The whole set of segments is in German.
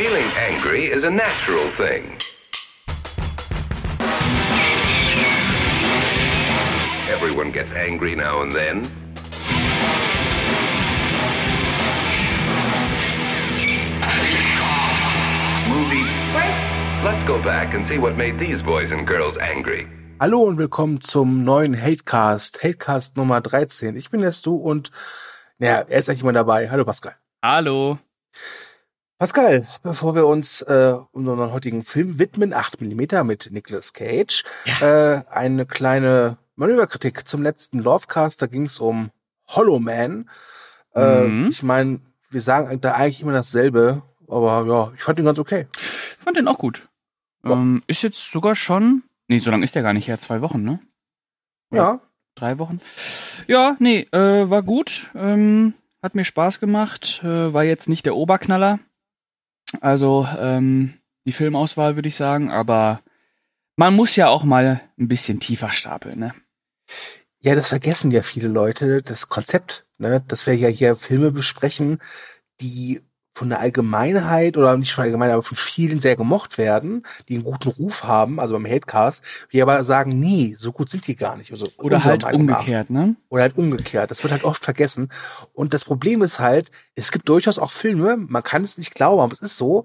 Feeling angry is a natural thing. Everyone gets angry now and then. Movie. Let's go back and see what made these boys and girls angry. Hallo und willkommen zum neuen Hatecast, Hatecast Nummer 13. Ich bin jetzt du und naja, er ist eigentlich immer dabei. Hallo Pascal. Hallo. Pascal, bevor wir uns äh, unseren heutigen Film widmen, 8 mm mit Nicolas Cage, ja. äh, eine kleine Manöverkritik zum letzten Lovecast. Da ging es um Hollow Man. Äh, mhm. Ich meine, wir sagen da eigentlich immer dasselbe, aber ja, ich fand ihn ganz okay. Ich fand den auch gut. Ja. Ähm, ist jetzt sogar schon, nee, so lange ist der gar nicht her, zwei Wochen, ne? Oder ja. Drei Wochen. Ja, nee, äh, war gut. Ähm, hat mir Spaß gemacht. Äh, war jetzt nicht der Oberknaller. Also ähm, die Filmauswahl würde ich sagen, aber man muss ja auch mal ein bisschen tiefer stapeln, ne? Ja, das vergessen ja viele Leute, das Konzept, ne, dass wir ja hier Filme besprechen, die von der Allgemeinheit oder nicht von der Allgemeinheit, aber von vielen sehr gemocht werden, die einen guten Ruf haben, also beim Hatecast, wir aber sagen, nee, so gut sind die gar nicht. Also oder halt Meinung umgekehrt, nach. ne? Oder halt umgekehrt. Das wird halt oft vergessen. Und das Problem ist halt, es gibt durchaus auch Filme, man kann es nicht glauben, aber es ist so,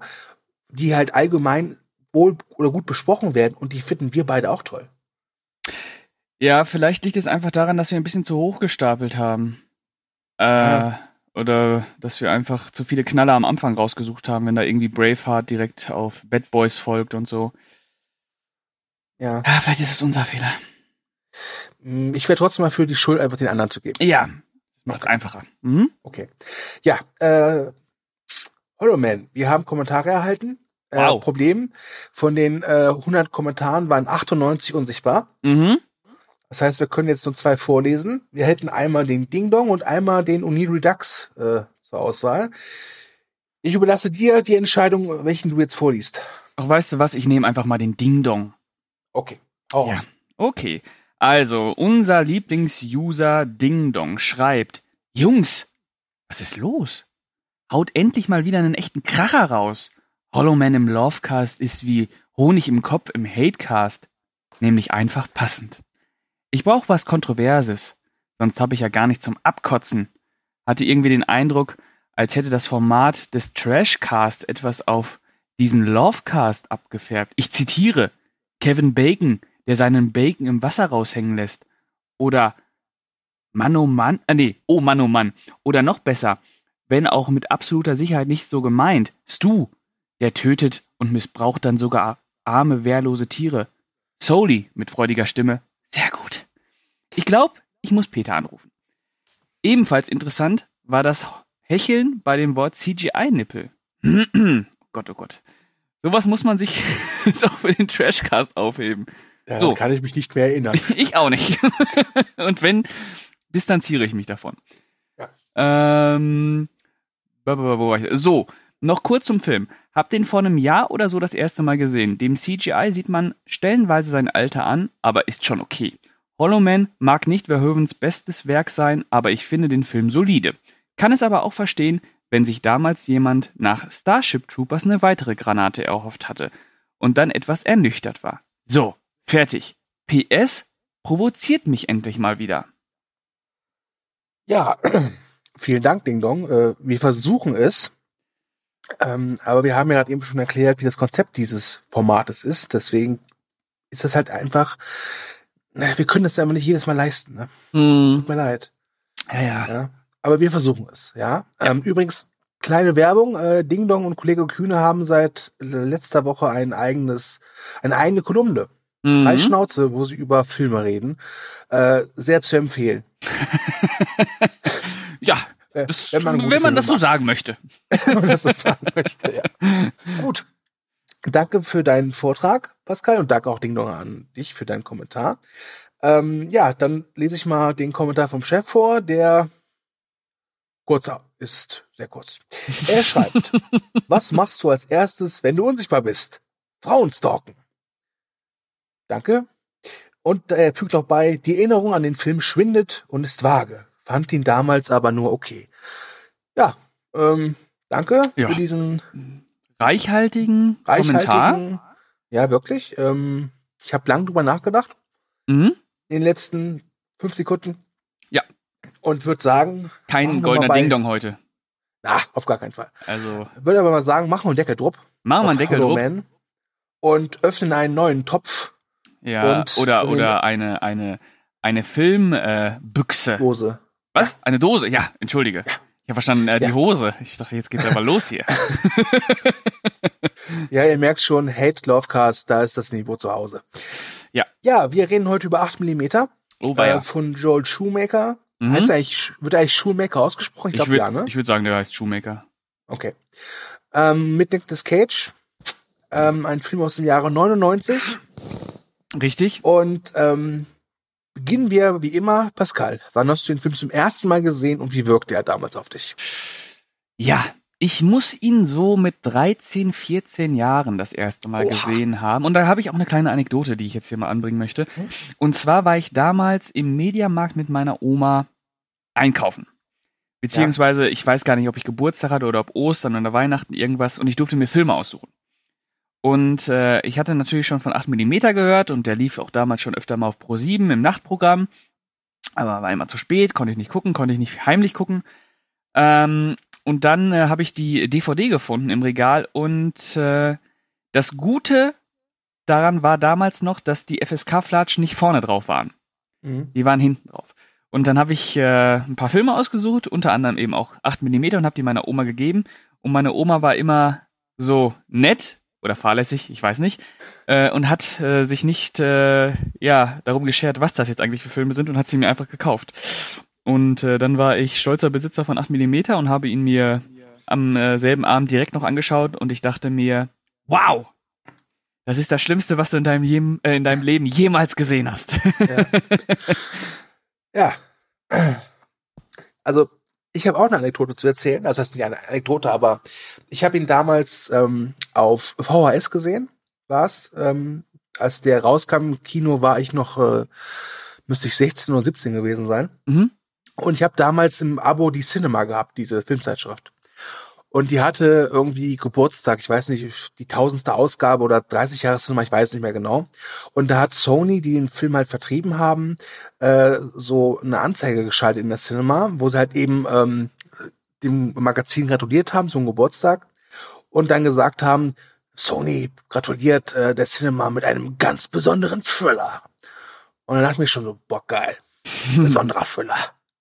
die halt allgemein wohl oder gut besprochen werden und die finden wir beide auch toll. Ja, vielleicht liegt es einfach daran, dass wir ein bisschen zu hoch gestapelt haben. Äh, ja oder dass wir einfach zu viele Knaller am Anfang rausgesucht haben, wenn da irgendwie Braveheart direkt auf Bad Boys folgt und so. Ja. ja vielleicht ist es unser Fehler. Mm, ich wäre trotzdem mal für die Schuld einfach den anderen zu geben. Ja, macht es einfacher. Mhm. Okay. Ja, äh, Hollow Man, wir haben Kommentare erhalten. Äh, wow. Problem, von den äh, 100 Kommentaren waren 98 unsichtbar. Mhm. Das heißt, wir können jetzt nur zwei vorlesen. Wir hätten einmal den Ding Dong und einmal den Uni Redux äh, zur Auswahl. Ich überlasse dir die Entscheidung, welchen du jetzt vorliest. Ach, weißt du was? Ich nehme einfach mal den Ding Dong. Okay. Auch. Ja. Okay. Also, unser Lieblings-User Ding Dong schreibt: Jungs, was ist los? Haut endlich mal wieder einen echten Kracher raus. Hollow Man im Lovecast ist wie Honig im Kopf im Hatecast. Nämlich einfach passend. Ich brauch was Kontroverses, sonst habe ich ja gar nicht zum Abkotzen. Hatte irgendwie den Eindruck, als hätte das Format des Trashcast etwas auf diesen Lovecast abgefärbt. Ich zitiere Kevin Bacon, der seinen Bacon im Wasser raushängen lässt. Oder Mann oh Mann, äh nee, oh Mann oh Mann. Oder noch besser, wenn auch mit absoluter Sicherheit nicht so gemeint, Stu, der tötet und missbraucht dann sogar arme, wehrlose Tiere. Soli mit freudiger Stimme, sehr gut. Ich glaube, ich muss Peter anrufen. Ebenfalls interessant war das Hecheln bei dem Wort CGI-Nippel. oh Gott, oh Gott. Sowas muss man sich doch für den Trashcast aufheben. Ja, so. kann ich mich nicht mehr erinnern. ich auch nicht. Und wenn, distanziere ich mich davon. Ja. Ähm, so, noch kurz zum Film. Hab den vor einem Jahr oder so das erste Mal gesehen. Dem CGI sieht man stellenweise sein Alter an, aber ist schon okay. Hollow Man mag nicht Verhoevens bestes Werk sein, aber ich finde den Film solide. Kann es aber auch verstehen, wenn sich damals jemand nach Starship Troopers eine weitere Granate erhofft hatte und dann etwas ernüchtert war. So, fertig. PS provoziert mich endlich mal wieder. Ja, vielen Dank, Ding Dong. Äh, wir versuchen es. Ähm, aber wir haben ja gerade eben schon erklärt, wie das Konzept dieses Formates ist. Deswegen ist das halt einfach, na, wir können das ja immer nicht jedes Mal leisten. Ne? Mm. Tut mir leid. Ja, ja, ja. Aber wir versuchen es, ja. ja. Ähm, übrigens, kleine Werbung, äh, Ding Dong und Kollege Kühne haben seit letzter Woche ein eigenes, eine eigene Kolumne. Mhm. Drei Schnauze, wo sie über Filme reden. Äh, sehr zu empfehlen. ja, das, wenn man, wenn man das so sagen möchte. wenn man das so sagen möchte, ja. Gut. Danke für deinen Vortrag, Pascal, und danke auch Ding Dong an dich für deinen Kommentar. Ähm, ja, dann lese ich mal den Kommentar vom Chef vor, der kurzer ist, sehr kurz. Er schreibt, was machst du als erstes, wenn du unsichtbar bist? Frauen stalken. Danke. Und er fügt auch bei, die Erinnerung an den Film schwindet und ist vage fand ihn damals aber nur okay. Ja, ähm, danke ja. für diesen reichhaltigen, Kommentar. reichhaltigen. Ja, wirklich. Ähm, ich habe lang drüber nachgedacht Mhm. in den letzten fünf Sekunden. Ja. Und würde sagen, Kein goldener Ding-Dong heute. na, auf gar keinen Fall. Also, Würde aber mal sagen, machen wir einen Deckel drupp. machen wir einen Deckel. Man Und öffnen einen neuen Topf, Ja, oder, oder eine, eine, eine Filmbüchse. Äh, Büchse. Was? Eine Dose? Ja, entschuldige. Ich habe verstanden, äh, die Ja. Hose. Ich dachte, jetzt geht's aber los hier. Ja, ihr merkt schon, Hate Lovecast, da ist das Niveau zu Hause. Ja. Ja, wir reden heute über 8 mm Oh, äh, von Joel Shoemaker. Mhm. Heißt er eigentlich, wird er eigentlich Shoemaker ausgesprochen? Ich Ich glaube würde ja, ne? würd sagen, der heißt Shoemaker. Okay. Ähm, mit Nicolas Cage. Ähm, ein Film aus dem Jahre 99. Richtig? Und ähm, beginnen wir wie immer, Pascal. Wann hast du den Film zum ersten Mal gesehen und wie wirkte er damals auf dich? Ja, ich muss ihn so mit 13, 14 Jahren das erste Mal Oha. gesehen haben. Und da habe ich auch eine kleine Anekdote, die ich jetzt hier mal anbringen möchte. Mhm. Und zwar war ich damals im Mediamarkt mit meiner Oma einkaufen. Beziehungsweise, ich weiß gar nicht, ob ich Geburtstag hatte oder ob Ostern oder Weihnachten irgendwas und ich durfte mir Filme aussuchen. Und äh, ich hatte natürlich schon von 8 mm gehört und der lief auch damals schon öfter mal auf Pro 7 im Nachtprogramm. Aber war immer zu spät, konnte ich nicht gucken, konnte ich nicht heimlich gucken. Ähm, und dann äh, habe ich die DVD gefunden im Regal und äh, das Gute daran war damals noch, dass die FSK-Flatschen nicht vorne drauf waren. Mhm. Die waren hinten drauf. Und dann habe ich äh, ein paar Filme ausgesucht, unter anderem eben auch 8 mm und habe die meiner Oma gegeben. Und meine Oma war immer so nett oder fahrlässig, ich weiß nicht, äh, und hat äh, sich nicht äh, ja darum geschert, was das jetzt eigentlich für Filme sind und hat sie mir einfach gekauft. Und äh, dann war ich stolzer Besitzer von 8 mm und habe ihn mir am äh, selben Abend direkt noch angeschaut und ich dachte mir, wow, das ist das Schlimmste, was du in deinem, jem, äh, in deinem Leben jemals gesehen hast. Ja. Also, ich habe auch eine Anekdote zu erzählen. Das heißt nicht eine Anekdote, aber ich habe ihn damals ähm, auf VHS gesehen, war's. Ähm, als der rauskam im Kino, war ich noch, äh, müsste ich 16 oder 17 gewesen sein. mhm. Und ich habe damals im Abo die Cinema gehabt, diese Filmzeitschrift. Und die hatte irgendwie Geburtstag, ich weiß nicht, die tausendste Ausgabe oder 30 Jahre Cinema, ich weiß nicht mehr genau. Und da hat Sony, die den Film halt vertrieben haben, äh, so eine Anzeige geschaltet in der Cinema, wo sie halt eben ähm, dem Magazin gratuliert haben zum Geburtstag und dann gesagt haben, Sony gratuliert äh, der Cinema mit einem ganz besonderen Thriller. Und dann dachte ich mir schon so, boah, geil, besonderer Thriller,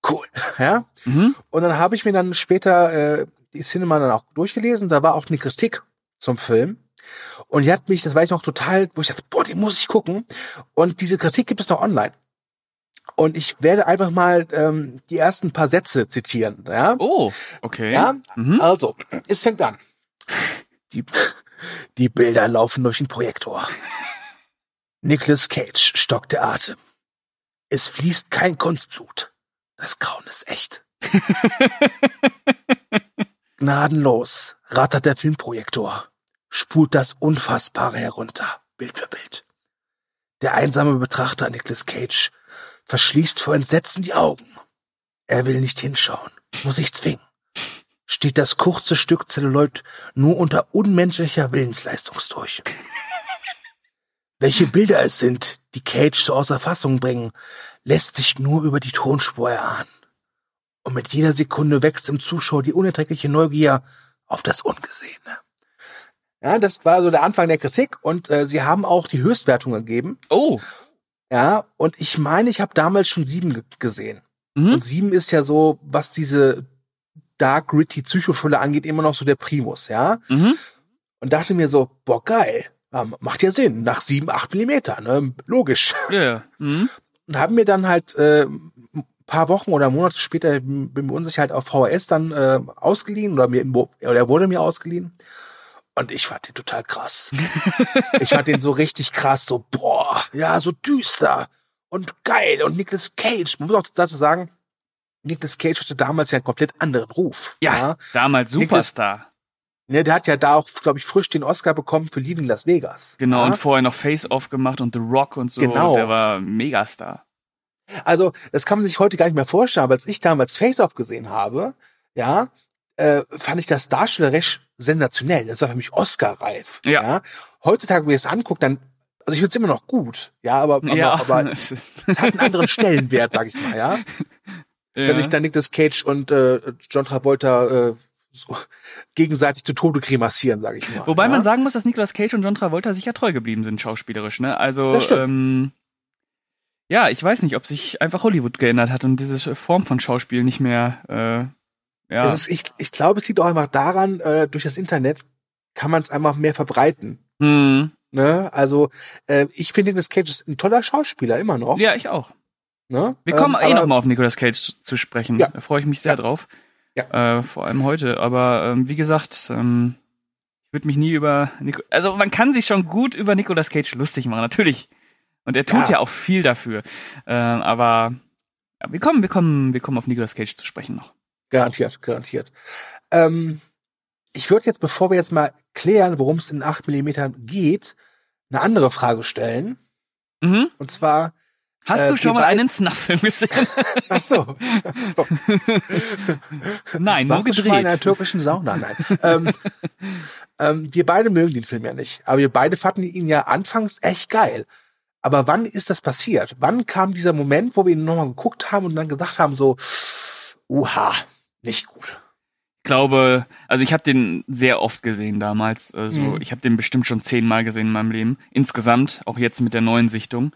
cool, ja. Mhm. Und dann habe ich mir dann später äh, die Cinema dann auch durchgelesen. Da war auch eine Kritik zum Film. Und die hat mich, das war ich noch total, wo ich dachte, boah, die muss ich gucken. Und diese Kritik gibt es noch online. Und ich werde einfach mal ähm, die ersten paar Sätze zitieren. Ja, Oh, okay. ja? Mhm. also, es fängt an. Die, die Bilder laufen durch den Projektor. Nicolas Cage stockt der Atem. Es fließt kein Kunstblut. Das Grauen ist echt. Gnadenlos rattert der Filmprojektor, spult das Unfassbare herunter, Bild für Bild. Der einsame Betrachter Nicolas Cage verschließt vor Entsetzen die Augen. Er will nicht hinschauen, muss sich zwingen. Steht das kurze Stück Zelluloid nur unter unmenschlicher Willensleistungsdurch. Welche Bilder es sind, die Cage so außer Fassung bringen, lässt sich nur über die Tonspur erahnen. Und mit jeder Sekunde wächst im Zuschauer die unerträgliche Neugier auf das Ungesehene. Ja, das war so der Anfang der Kritik und äh, sie haben auch die Höchstwertung gegeben. Oh. Ja, und ich meine, ich habe damals schon sieben ge gesehen. Mhm. Und sieben ist ja so, was diese Dark Gritty Psychofülle angeht, immer noch so der Primus, ja. Mhm. Und dachte mir so, boah, geil. Ja, macht ja Sinn. Nach sieben, acht Millimeter, ne? Logisch. Ja, ja. Mhm. Und haben mir dann halt äh, paar Wochen oder Monate später, bin mir unsicher, halt auf VHS dann äh, ausgeliehen oder mir oder er wurde mir ausgeliehen. Und ich fand den total krass. ich fand den so richtig krass, so, boah, ja, so düster und geil. Und Nicolas Cage, man muss auch dazu sagen, Nicolas Cage hatte damals ja einen komplett anderen Ruf. Ja, damals Nicolas- Superstar. Ne, der hat ja da auch, glaube ich, frisch den Oscar bekommen für Leaving Las Vegas. Genau, ja? und vorher noch Face-Off gemacht und The Rock und so. Genau. Der war Megastar. Also, das kann man sich heute gar nicht mehr vorstellen, aber als ich damals Face Off gesehen habe, ja, äh, fand ich das darstellerisch sensationell. Das war für mich Oscar-reif. Ja. Heutzutage, wenn ich es angucke, dann, also ich finde es immer noch gut. Ja, aber, aber, ja, aber es hat einen anderen Stellenwert, sag ich mal, ja. ja. Wenn sich dann Nicolas Cage und äh, John Travolta äh, so gegenseitig zu Tode kremassieren, sage ich mal. Wobei ja? man sagen muss, dass Nicolas Cage und John Travolta sich ja treu geblieben sind, schauspielerisch, ne? Also, Das ähm, ja, ich weiß nicht, ob sich einfach Hollywood geändert hat und diese Form von Schauspiel nicht mehr, äh, ja. Ist, ich, ich glaube, es liegt auch einfach daran, äh, durch das Internet kann man es einfach mehr verbreiten. Hm. Ne? Also äh, ich finde, Nicolas Cage ist ein toller Schauspieler, immer noch. Ja, ich auch. Ne? Wir kommen Ähm, eh aber- noch mal auf Nicolas Cage zu- zu sprechen. Ja. Da freue ich mich sehr Ja. drauf. Ja. Äh, vor allem heute. Aber ähm, wie gesagt, ähm, ich würde mich nie über Nico also man kann sich schon gut über Nicolas Cage lustig machen, natürlich. Und er tut ja, Ja. auch viel dafür. Ähm, aber ja, wir kommen, wir kommen, wir kommen auf Nicolas Cage zu sprechen noch. Garantiert, garantiert. Ähm, ich würde jetzt, bevor wir jetzt mal klären, worum es in 8 mm geht, eine andere Frage stellen. Mhm. Und zwar, Hast Äh, du schon mal einen Snuff-Film gesehen? ach so, ach so. Nein, nur Warst du schon mal in einer gedreht. türkischen Sauna? Nein. ähm, ähm, wir beide mögen den Film ja nicht. Aber wir beide fanden ihn ja anfangs echt geil. Aber wann ist das passiert? Wann kam dieser Moment, wo wir ihn nochmal geguckt haben und dann gesagt haben, so, uha, nicht gut. Ich glaube, also ich habe den sehr oft gesehen damals. Also Mhm. ich habe den bestimmt schon zehnmal gesehen in meinem Leben. Insgesamt, auch jetzt mit der neuen Sichtung.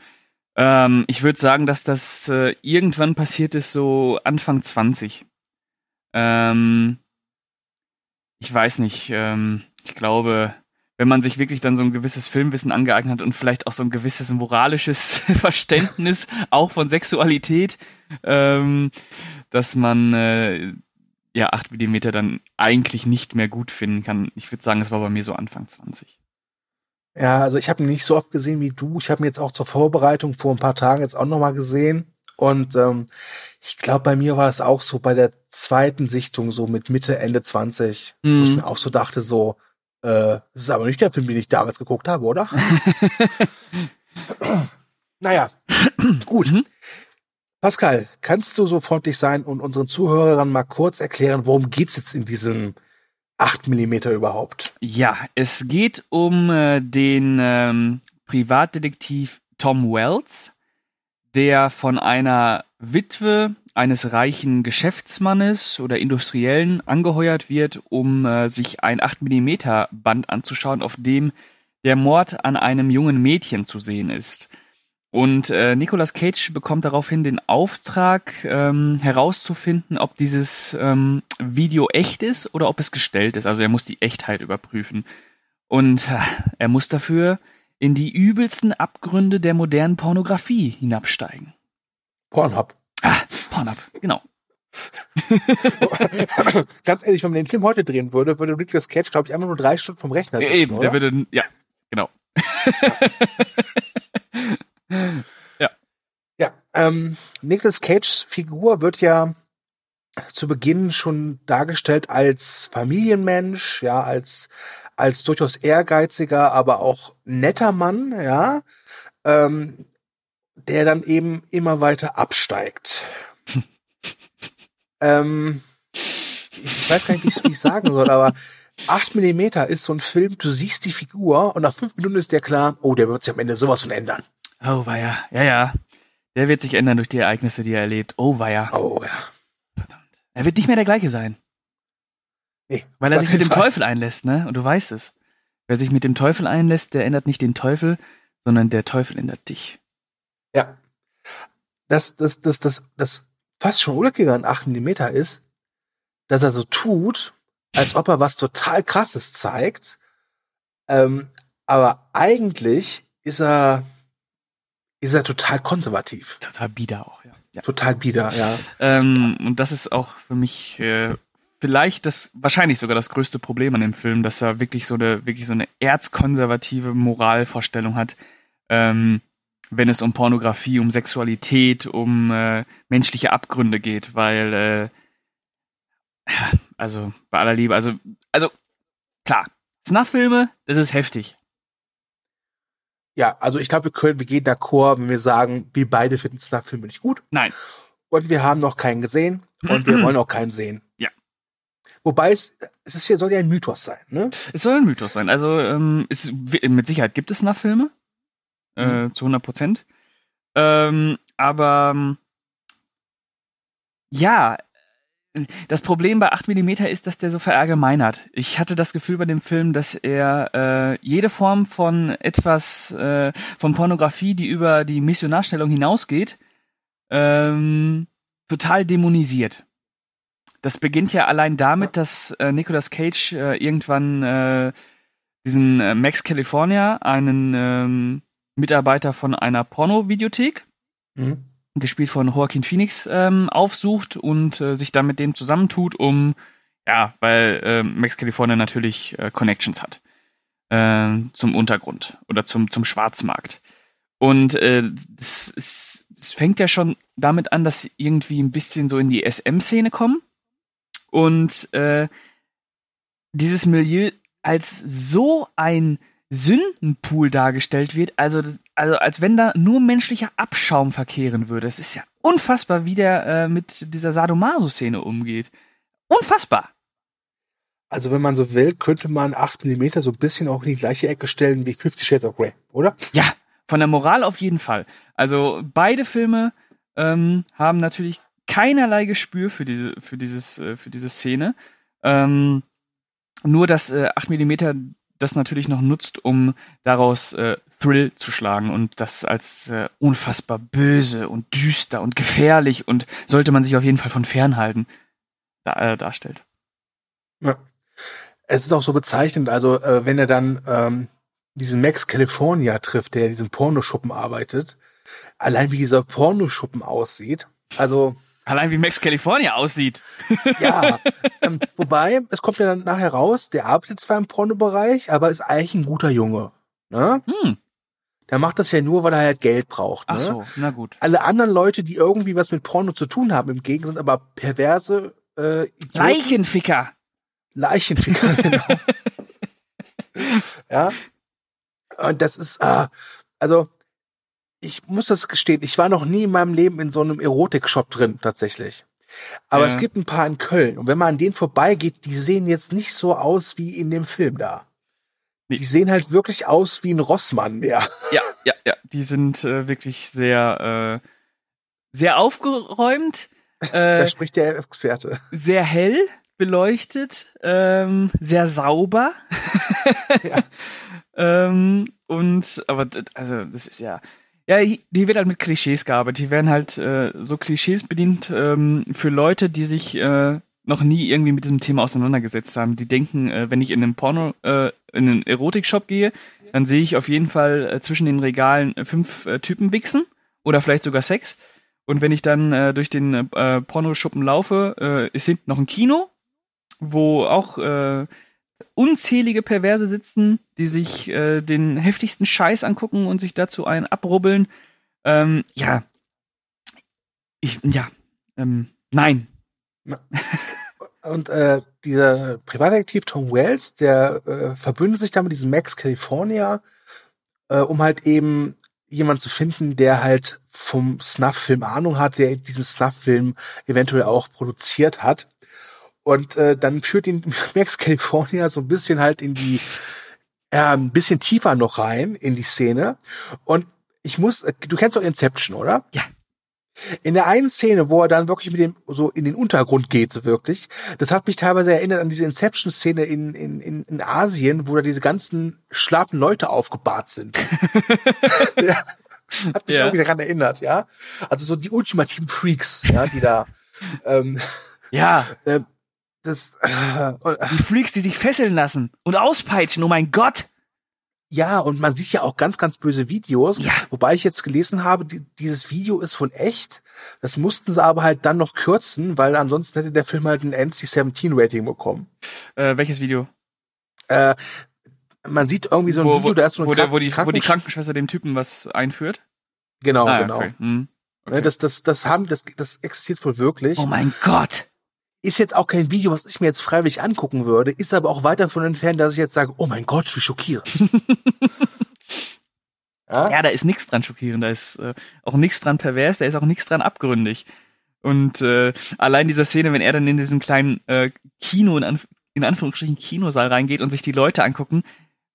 Ähm, ich würde sagen, dass das äh, irgendwann passiert ist, so Anfang 20. Ähm, ich weiß nicht. Ähm, ich glaube, wenn man sich wirklich dann so ein gewisses Filmwissen angeeignet hat und vielleicht auch so ein gewisses moralisches Verständnis auch von Sexualität, ähm, dass man äh, ja 8 mm dann eigentlich nicht mehr gut finden kann. Ich würde sagen, es war bei mir so Anfang 20. Ja, also ich habe ihn nicht so oft gesehen wie du. Ich habe ihn jetzt auch zur Vorbereitung vor ein paar Tagen jetzt auch nochmal gesehen. Und ähm, ich glaube, bei mir war es auch so bei der zweiten Sichtung, so mit Mitte, Ende 20, wo ich Mhm. mir auch so dachte, so, äh, das ist aber nicht der Film, den ich damals geguckt habe, oder? naja, gut. Mhm. Pascal, kannst du so freundlich sein und unseren Zuhörern mal kurz erklären, worum geht's jetzt in diesem 8 Millimeter überhaupt? Ja, es geht um äh, den ähm, Privatdetektiv Tom Wells, der von einer Witwe eines reichen Geschäftsmannes oder Industriellen angeheuert wird, um äh, sich ein 8mm Band anzuschauen, auf dem der Mord an einem jungen Mädchen zu sehen ist. Und äh, Nicolas Cage bekommt daraufhin den Auftrag, ähm, herauszufinden, ob dieses ähm, Video echt ist oder ob es gestellt ist. Also er muss die Echtheit überprüfen. Und äh, er muss dafür in die übelsten Abgründe der modernen Pornografie hinabsteigen. Pornhub. Ah, Pornhub, genau. Ganz ehrlich, wenn man den Film heute drehen würde, würde Nicolas Cage, glaube ich, einfach nur drei Stunden vom Rechner sitzen, Eben, oder? der würde, ja, genau. Ja, ähm, Nicolas Cages Figur wird ja zu Beginn schon dargestellt als Familienmensch, ja, als als durchaus ehrgeiziger, aber auch netter Mann, ja, ähm, der dann eben immer weiter absteigt. Ähm, ich weiß gar nicht, wie ich- ich sagen soll, aber 8 Millimeter ist so ein Film, du siehst die Figur und nach fünf Minuten ist dir klar, oh, der wird sich am Ende sowas von ändern. Oh, weia, ja, ja. Der wird sich ändern durch die Ereignisse, die er erlebt. Oh, weia. Oh ja. Er wird nicht mehr der gleiche sein. Nee, Weil er sich mit dem Fall. Teufel einlässt, ne? Und du weißt es. Wer sich mit dem Teufel einlässt, der ändert nicht den Teufel, sondern der Teufel ändert dich. Ja. Das, das, das, das, das fast schon Ulkige an 8 mm ist, dass er so tut, als ob er was total krasses zeigt. Ähm, aber eigentlich ist er, ist er total konservativ. Total bieder auch, ja. ja. Total bieder, ja. Ähm, und das ist auch für mich äh, vielleicht das, wahrscheinlich sogar das größte Problem an dem Film, dass er wirklich so eine, wirklich so eine erzkonservative Moralvorstellung hat, ähm, wenn es um Pornografie, um Sexualität, um äh, menschliche Abgründe geht, weil, äh, also bei aller Liebe, also, also klar, Snuff-Filme, das ist heftig. Ja, also ich glaube, wir können, wir gehen d'accord, wenn wir sagen, wir beide finden Snuff-Filme nicht gut. Nein. Und wir haben noch keinen gesehen und wir wollen auch keinen sehen. Ja. Wobei es, es ist soll ja ein Mythos sein, ne? Es soll ein Mythos sein. Also ähm, es, mit Sicherheit gibt es Snuff-Filme. Äh, Mhm. Zu 100 Prozent. Ähm, aber ähm, ja, das Problem bei 8 mm ist, dass der so verallgemeinert. Ich hatte das Gefühl bei dem Film, dass er äh, jede Form von etwas, äh, von Pornografie, die über die Missionarstellung hinausgeht, ähm, total dämonisiert. Das beginnt ja allein damit, dass äh, Nicolas Cage äh, irgendwann äh, diesen äh, Max California, einen ähm, Mitarbeiter von einer Porno-Videothek, Mhm. gespielt von Joaquin Phoenix, ähm, aufsucht und äh, sich dann mit dem zusammentut, um, ja, weil äh, Max California natürlich äh, Connections hat äh, zum Untergrund oder zum, zum Schwarzmarkt. Und äh, es, es, es fängt ja schon damit an, dass sie irgendwie ein bisschen so in die SM-Szene kommen und äh, dieses Milieu als so ein Sündenpool dargestellt wird, also, also als wenn da nur menschlicher Abschaum verkehren würde. Es ist ja unfassbar, wie der äh, mit dieser Sadomaso-Szene umgeht. Unfassbar. Also wenn man so will, könnte man 8 mm so ein bisschen auch in die gleiche Ecke stellen wie Fifty Shades of Grey, oder? Ja, von der Moral auf jeden Fall. Also beide Filme ähm, haben natürlich keinerlei Gespür für diese, für dieses, äh, für diese Szene. Ähm, nur dass äh, 8 mm das natürlich noch nutzt, um daraus äh, Thrill zu schlagen und das als äh, unfassbar böse und düster und gefährlich und sollte man sich auf jeden Fall von fernhalten da, äh, darstellt. Ja. Es ist auch so bezeichnend, also äh, wenn er dann ähm, diesen Max California trifft, der in diesem Pornoschuppen arbeitet, allein wie dieser Pornoschuppen aussieht, also Allein wie Max California aussieht. ja, ähm, wobei, es kommt ja dann nachher raus, der arbeitet zwar im Pornobereich, aber ist eigentlich ein guter Junge. Ne? Hm. Der macht das ja nur, weil er halt Geld braucht. Ne? Ach so, na gut. Alle anderen Leute, die irgendwie was mit Porno zu tun haben, im Gegenteil, sind aber perverse äh, Idioten. Leichenficker. Leichenficker, genau. ja. Und das ist, äh, also, ich muss das gestehen, ich war noch nie in meinem Leben in so einem Erotik-Shop drin, tatsächlich. Aber Ja. es gibt ein paar in Köln. Und wenn man an denen vorbeigeht, die sehen jetzt nicht so aus wie in dem Film da. Nee. Die sehen halt wirklich aus wie ein Rossmann mehr. Ja, ja, ja. Die sind äh, wirklich sehr, äh, sehr aufgeräumt, Da äh, spricht der Experte. sehr hell beleuchtet, ähm, sehr sauber. Ja. ähm, und, aber, also, das ist ja. Ja, hi- hier wird halt mit Klischees gearbeitet. Hier werden halt äh, so Klischees bedient ähm, für Leute, die sich äh, noch nie irgendwie mit diesem Thema auseinandergesetzt haben. Die denken, äh, wenn ich in einen Porno, äh, in einen Erotikshop gehe, dann sehe ich auf jeden Fall äh, zwischen den Regalen äh, fünf äh, Typen wichsen oder vielleicht sogar Sex. Und wenn ich dann äh, durch den äh, Pornoschuppen laufe, äh, ist hinten noch ein Kino, wo auch äh, unzählige Perverse sitzen, die sich äh, den heftigsten Scheiß angucken und sich dazu einen abrubbeln. Ähm, ja. Ich, ja. Ähm, nein. Und äh, dieser Privatdetektiv Tom Wells, der äh, verbündet sich da mit diesem Max California, äh, um halt eben jemanden zu finden, der halt vom Snuff-Film Ahnung hat, der diesen Snuff-Film eventuell auch produziert hat. Und äh, dann führt ihn Max California so ein bisschen halt in die, ja, ein bisschen tiefer noch rein in die Szene. Und ich muss, äh, du kennst doch Inception, oder? Ja. In der einen Szene, wo er dann wirklich mit dem so in den Untergrund geht, so wirklich, das hat mich teilweise erinnert an diese Inception-Szene in, in, in, in Asien, wo da diese ganzen schlafen Leute aufgebahrt sind. ja. Hat mich Ja. irgendwie daran erinnert, ja. Also so die ultimativen Freaks, ja, die da ähm, Ja, äh, das äh, die Freaks, die sich fesseln lassen und auspeitschen, oh mein Gott. ja, und man sieht ja auch ganz, ganz böse Videos. Ja. Wobei ich jetzt gelesen habe, die, dieses Video ist von echt. Das mussten sie aber halt dann noch kürzen, weil ansonsten hätte der Film halt ein NC-17-Rating bekommen. Äh, welches Video? Äh, man sieht irgendwie so ein wo, Video, wo, da ist so ein wo, der, wo, die, wo die Krankensch- Krankenschwester dem Typen was einführt? Genau, Ah, genau. okay. Hm. Ne, Okay. Das, das, das haben, das, das existiert wohl wirklich. Oh mein Gott. Ist jetzt auch kein Video, was ich mir jetzt freiwillig angucken würde, ist aber auch weit davon entfernt, dass ich jetzt sage, oh mein Gott, wie schockierend. ja? Ja, da ist nichts dran schockierend, da ist äh, auch nichts dran pervers, da ist auch nichts dran abgründig. Und äh, allein dieser Szene, wenn er dann in diesen kleinen äh, Kino, in, Anf in Anführungsstrichen Kinosaal reingeht und sich die Leute angucken,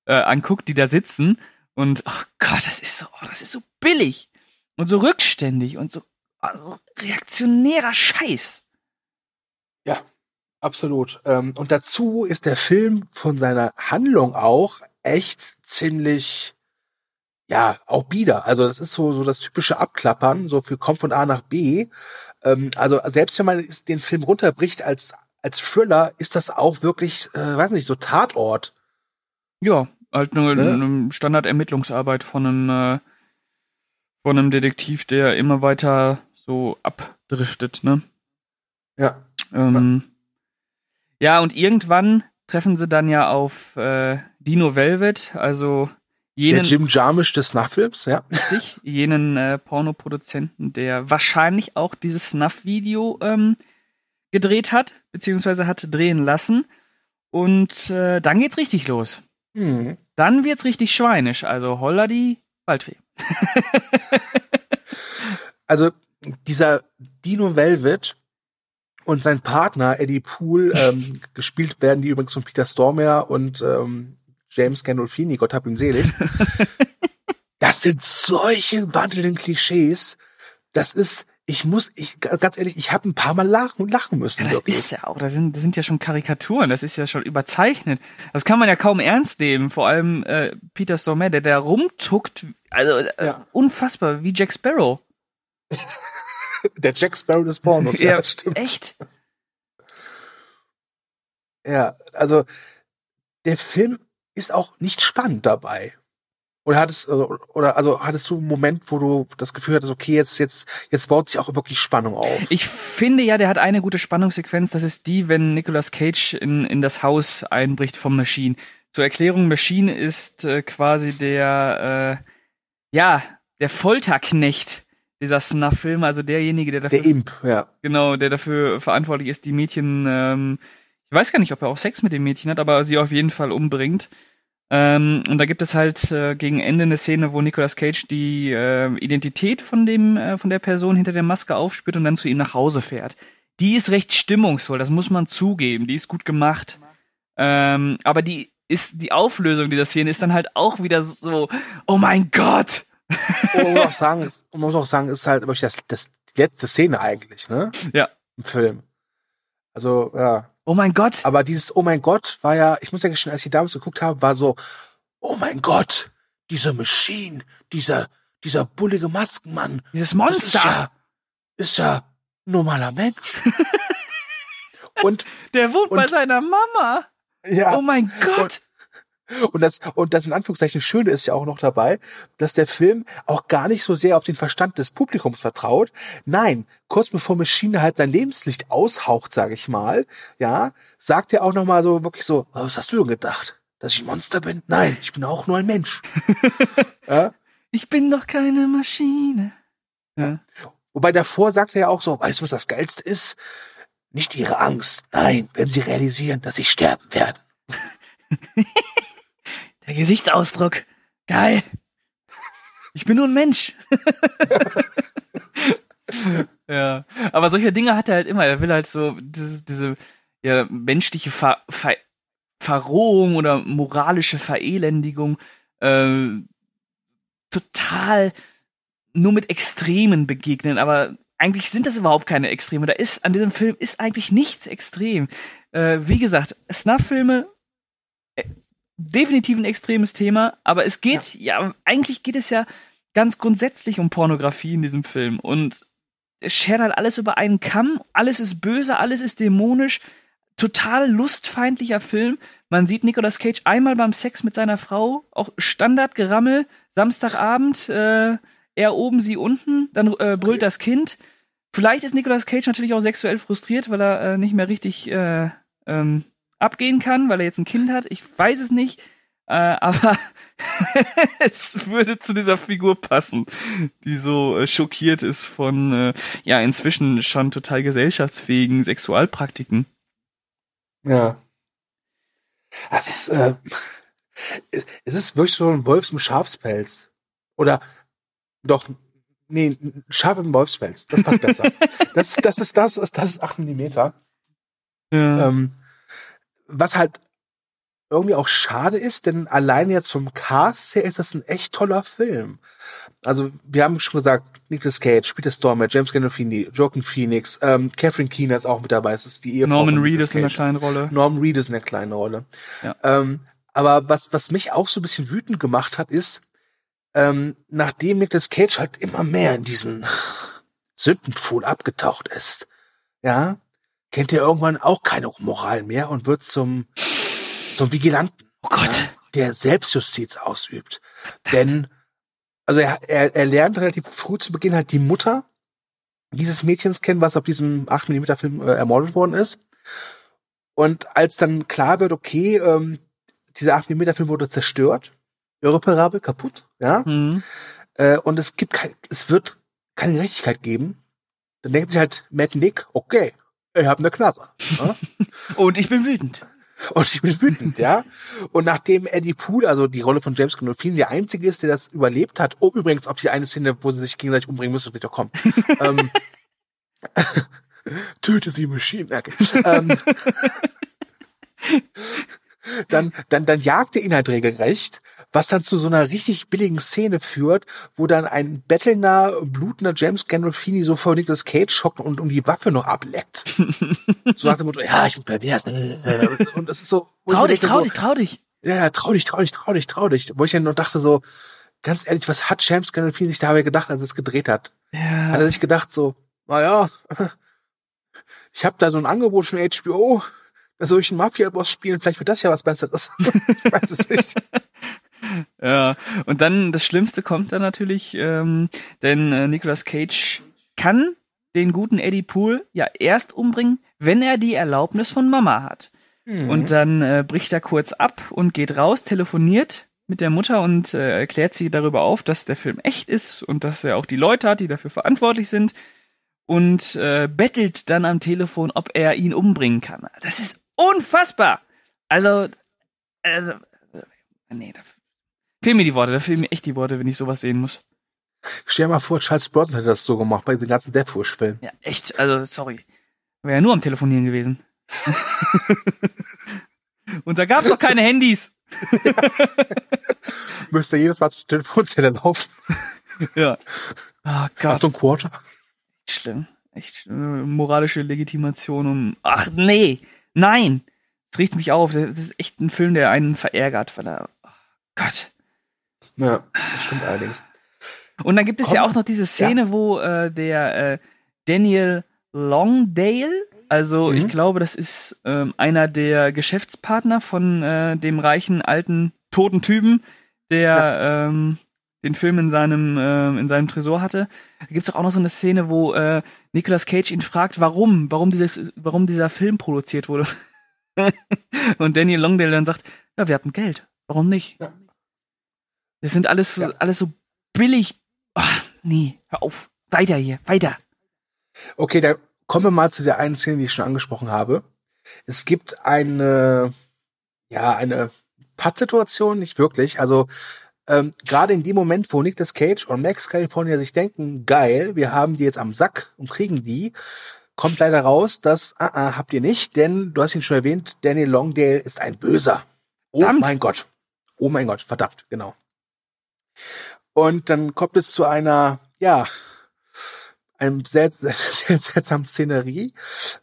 äh, anguckt, die da sitzen. Und oh Gott, das ist so, oh, das ist so billig und so rückständig und so also reaktionärer Scheiß. Ja, absolut. Ähm, und dazu ist der Film von seiner Handlung auch echt ziemlich, ja, auch bieder. Also das ist so, so das typische Abklappern, so für kommt von A nach B. Ähm, also selbst wenn man den Film runterbricht als, als Thriller, ist das auch wirklich, äh, weiß nicht, so Tatort. Ja, halt eine, ne? eine Standard-Ermittlungsarbeit von einem, äh, von einem Detektiv, der immer weiter so abdriftet, ne? Ja. Ähm, ja, und irgendwann treffen sie dann ja auf äh, Dino Velvet, also jenen. Der Jim Jarmusch des Nachfilms, ja. Richtig, jenen äh, Pornoproduzenten, der wahrscheinlich auch dieses Snuff-Video ähm, gedreht hat, beziehungsweise hat drehen lassen. Und äh, dann geht's richtig los. Mhm. Dann wird's richtig schweinisch, also holla die Waldfee. also dieser Dino Velvet und sein Partner Eddie Poole, ähm, gespielt werden die übrigens von Peter Stormare und ähm, James Gandolfini, Gott hab ihn selig. das sind solche wandelnden Klischees. Das ist, ich muss, ich ganz ehrlich, ich habe ein paar Mal lachen, lachen müssen. Ja, das wirklich. ist ja auch, das sind, das sind ja schon Karikaturen, das ist ja schon überzeichnet. Das kann man ja kaum ernst nehmen. Vor allem äh, Peter Stormare, der da rumtuckt, also äh, ja. unfassbar, wie Jack Sparrow. Der Jack Sparrow des Pornos, ja, ja stimmt. Echt? Ja, also der Film ist auch nicht spannend dabei. Oder hattest, also, oder also hattest du einen Moment, wo du das Gefühl hattest, okay, jetzt, jetzt, jetzt baut sich auch wirklich Spannung auf? Ich finde ja, der hat eine gute Spannungssequenz, das ist die, wenn Nicolas Cage in, in das Haus einbricht vom Machine. Zur Erklärung, Machine ist äh, quasi der, äh, ja, der Folterknecht dieser Snuff-Film, also derjenige, der dafür. Der Imp, ja. Genau, der dafür verantwortlich ist, die Mädchen, ähm, ich weiß gar nicht, ob er auch Sex mit dem Mädchen hat, aber sie auf jeden Fall umbringt. Ähm, und da gibt es halt äh, gegen Ende eine Szene, wo Nicolas Cage die äh, Identität von dem, äh, von der Person hinter der Maske aufspürt und dann zu ihm nach Hause fährt. Die ist recht stimmungsvoll, das muss man zugeben, die ist gut gemacht. Ähm, aber die ist, die Auflösung dieser Szene ist dann halt auch wieder so, oh mein Gott! Und man auch sagen, ist, man muss auch sagen, ist halt wirklich das, das die letzte Szene eigentlich, ne? Ja. Im Film. Also, ja. Oh mein Gott. Aber dieses Oh mein Gott war ja, ich muss ja gestehen, als ich damals geguckt habe, war so, oh mein Gott, diese Machine, dieser, dieser bullige Maskenmann. Dieses Monster. Ist ja, ist ja normaler Mensch. und der wohnt und, bei seiner Mama. Ja. Oh mein Gott. Und das, und das in Anführungszeichen Schöne ist ja auch noch dabei, dass der Film auch gar nicht so sehr auf den Verstand des Publikums vertraut. Nein, kurz bevor Maschine halt sein Lebenslicht aushaucht, sage ich mal, ja, sagt er auch noch mal so wirklich so, was hast du denn gedacht? Dass ich ein Monster bin? Nein, ich bin auch nur ein Mensch. ja? Ich bin doch keine Maschine. Ja. Wobei davor sagt er ja auch so, weißt du, was das Geilste ist? Nicht ihre Angst. Nein, wenn sie realisieren, dass sie sterben werden. Der Gesichtsausdruck. Geil. Ich bin nur ein Mensch. ja. Aber solche Dinge hat er halt immer. Er will halt so diese, diese ja, menschliche Ver, Ver, Verrohung oder moralische Verelendigung äh, total nur mit Extremen begegnen. Aber eigentlich sind das überhaupt keine Extreme. Da ist an diesem Film ist eigentlich nichts extrem. Äh, wie gesagt, Snuff-Filme definitiv ein extremes Thema, aber es geht, ja. ja, eigentlich geht es ja ganz grundsätzlich um Pornografie in diesem Film und es schert halt alles über einen Kamm, alles ist böse, alles ist dämonisch, total lustfeindlicher Film. Man sieht Nicolas Cage einmal beim Sex mit seiner Frau, auch Standardgerammel, Samstagabend, äh, er oben, sie unten, dann äh, brüllt das Kind. Vielleicht ist Nicolas Cage natürlich auch sexuell frustriert, weil er äh, nicht mehr richtig äh, ähm, abgehen kann, weil er jetzt ein Kind hat. Ich weiß es nicht. Äh, aber es würde zu dieser Figur passen, die so äh, schockiert ist von äh, ja inzwischen schon total gesellschaftsfähigen Sexualpraktiken. Ja. Das ist äh, es ist wirklich so ein Wolfs- und Schafspelz. Oder doch Nee, ein Schaf im Wolfspelz. Das passt besser. das, das ist das, das ist 8 Millimeter. Ja. Ähm, was halt irgendwie auch schade ist, denn allein jetzt vom Cast her ist das ein echt toller Film. Also, wir haben schon gesagt, Nicolas Cage, Peter Stormer, James Gandolfini, Joaquin Phoenix, ähm, Catherine Keener ist auch mit dabei, das ist die Ehefrau Norman Reedus Nicolas in einer kleinen Rolle. Norman Reedus in der kleinen Rolle. Ja. Ähm, aber was, was mich auch so ein bisschen wütend gemacht hat, ist, ähm, nachdem Nicolas Cage halt immer mehr in diesen Sündenpfuhl abgetaucht ist, ja, kennt er irgendwann auch keine Moral mehr und wird zum, zum Vigilanten, Oh Gott. der Selbstjustiz ausübt. Denn, also er, er, er lernt relativ früh zu Beginn halt die Mutter dieses Mädchens kennen, was auf diesem 8mm Film äh, ermordet worden ist. Und als dann klar wird, okay, ähm, dieser 8mm Film wurde zerstört, irreparabel, kaputt, ja, Hm. äh, und es gibt kein, es wird keine Gerechtigkeit geben, dann denkt sich halt Matt Nick, okay, ich habe eine Knarre. Ja? Und ich bin wütend. Und ich bin wütend, ja. Und nachdem Eddie Poole, also die Rolle von James Gandolfini, der einzige ist, der das überlebt hat, oh, übrigens auf die eine Szene, wo sie sich gegenseitig umbringen müssen, wird doch kommen. ähm, Töte sie, Maschine. Okay. ähm, dann, dann, dann jagt er ihn halt regelrecht, was dann zu so einer richtig billigen Szene führt, wo dann ein bettelnder, blutender James Gandolfini so vor Nicolas Cage hockt und um die Waffe noch ableckt. so nach dem Motto, ja, ich bin pervers. ne? Und das ist so. Trau dich, trau so, dich, trau dich. ja, ja, trau dich, trau dich, trau dich, trau dich. Wo ich dann noch dachte so, ganz ehrlich, was hat James Gandolfini sich dabei gedacht, als er es gedreht hat? Hat Ja. er sich gedacht so, naja, ich habe da so ein Angebot von HBO, da soll ich einen Mafia-Boss spielen, vielleicht wird das ja was Besseres. ich weiß es nicht. Ja, und dann das Schlimmste kommt dann natürlich, ähm, denn äh, Nicolas Cage kann den guten Eddie Poole ja erst umbringen, wenn er die Erlaubnis von Mama hat. Mhm. Und dann äh, bricht er kurz ab und geht raus, telefoniert mit der Mutter und äh, erklärt sie darüber auf, dass der Film echt ist und dass er auch die Leute hat, die dafür verantwortlich sind. Und äh, bettelt dann am Telefon, ob er ihn umbringen kann. Das ist unfassbar. Also, also äh, nee, da fehlen mir die Worte, da fehlen mir echt die Worte, wenn ich sowas sehen muss. Stell dir mal vor, Charles Bronson hätte das so gemacht bei diesen ganzen Death Wish-Filmen. Ja, echt, also sorry. Wäre ja nur am Telefonieren gewesen. und da gab's doch keine Handys. Müsste jedes Mal zur Telefonzelle laufen. Ja. Oh Gott. Hast du einen Quarter? Echt schlimm. Echt schlimm. moralische Legitimation um. Ach nee, nein. Das riecht mich auf. Das ist echt ein Film, der einen verärgert, weil er. Oh Gott. Ja, das stimmt allerdings. Und dann gibt es Komm. ja auch noch diese Szene, wo äh, der äh, Daniel Longdale, also Mhm. ich glaube, das ist ähm, einer der Geschäftspartner von äh, dem reichen alten toten Typen, der ähm, den Film in seinem ähm, in seinem Tresor hatte. Da gibt es auch noch so eine Szene, wo äh, Nicolas Cage ihn fragt, warum, warum dieses, warum dieser Film produziert wurde. Und Daniel Longdale dann sagt, ja, wir hatten Geld, warum nicht? Ja. Das sind alles so, Ja. alles so billig. Ah, nee, hör auf. Weiter hier, weiter. Okay, dann kommen wir mal zu der einen Szene, die ich schon angesprochen habe. Es gibt eine, ja, eine Pattsituation, nicht wirklich. Also ähm, gerade in dem Moment, wo Nicolas Cage und Max California sich denken, geil, wir haben die jetzt am Sack und kriegen die, kommt leider raus, dass, ah, ah, habt ihr nicht, denn du hast ihn schon erwähnt, Daniel Longdale ist ein Böser. Oh Verdammt. mein Gott. Oh mein Gott, verdammt, genau. Und dann kommt es zu einer, ja, einem sehr, sehr, sehr seltsamen Szenerie,